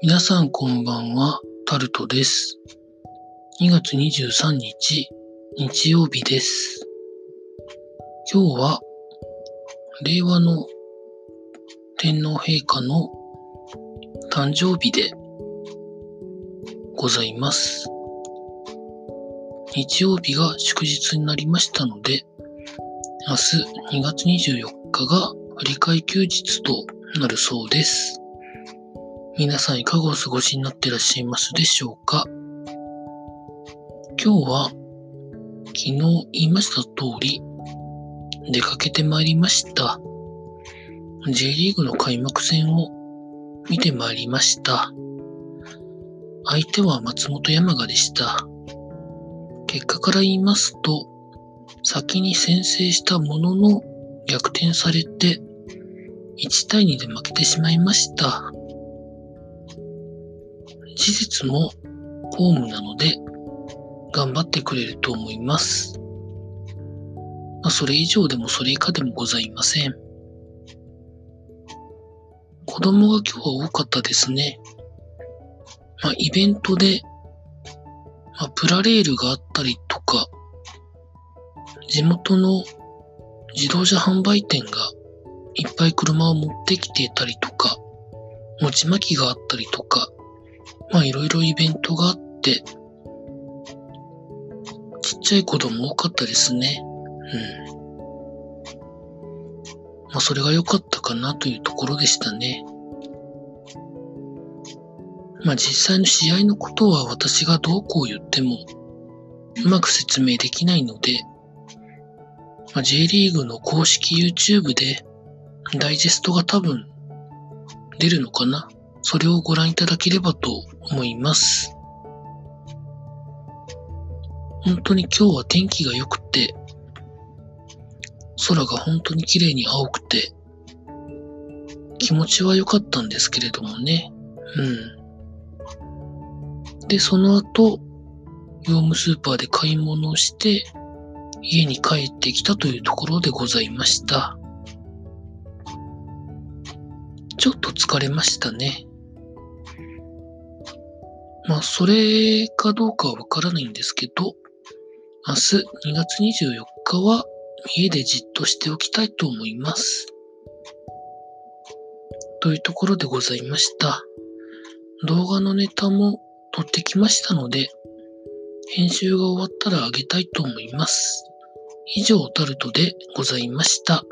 皆さんこんばんは、タルトです。2月23日、日曜日です。今日は、令和の天皇陛下の誕生日でございます。日曜日が祝日になりましたので、明日2月24日が振り替休日となるそうです。皆さんいかがお過ごしになっていらっしゃいますでしょうか？今日は昨日言いました通り出かけてまいりました。J リーグの開幕戦を見てまいりました。相手は松本山雅でした。結果から言いますと、先に先制したものの逆転されて1対2で負けてしまいました。事実もホームなので頑張ってくれると思います。まあ、それ以上でもそれ以下でもございません。子供が今日は多かったですね。まあ、イベントで、まあ、プラレールがあったりとか、地元の自動車販売店がいっぱい車を持ってきてたりとか、餅巻きがあったりとか、まあいろいろイベントがあって、ちっちゃい子供多かったですね。うん。まあそれが良かったかなというところでしたね。まあ実際の試合のことは私がどうこう言ってもうまく説明できないので、まあ、J リーグの公式 YouTube でダイジェストが多分出るのかなそれをご覧いただければと思います。本当に今日は天気が良くて、空が本当に綺麗に青くて、気持ちは良かったんですけれどもね。うん。で、その後、業務スーパーで買い物をして、家に帰ってきたというところでございました。ちょっと疲れましたね。まあ、それかどうかはわからないんですけど、明日2月24日は家でじっとしておきたいと思います。というところでございました。動画のネタも撮ってきましたので、編集が終わったらあげたいと思います。以上、タルトでございました。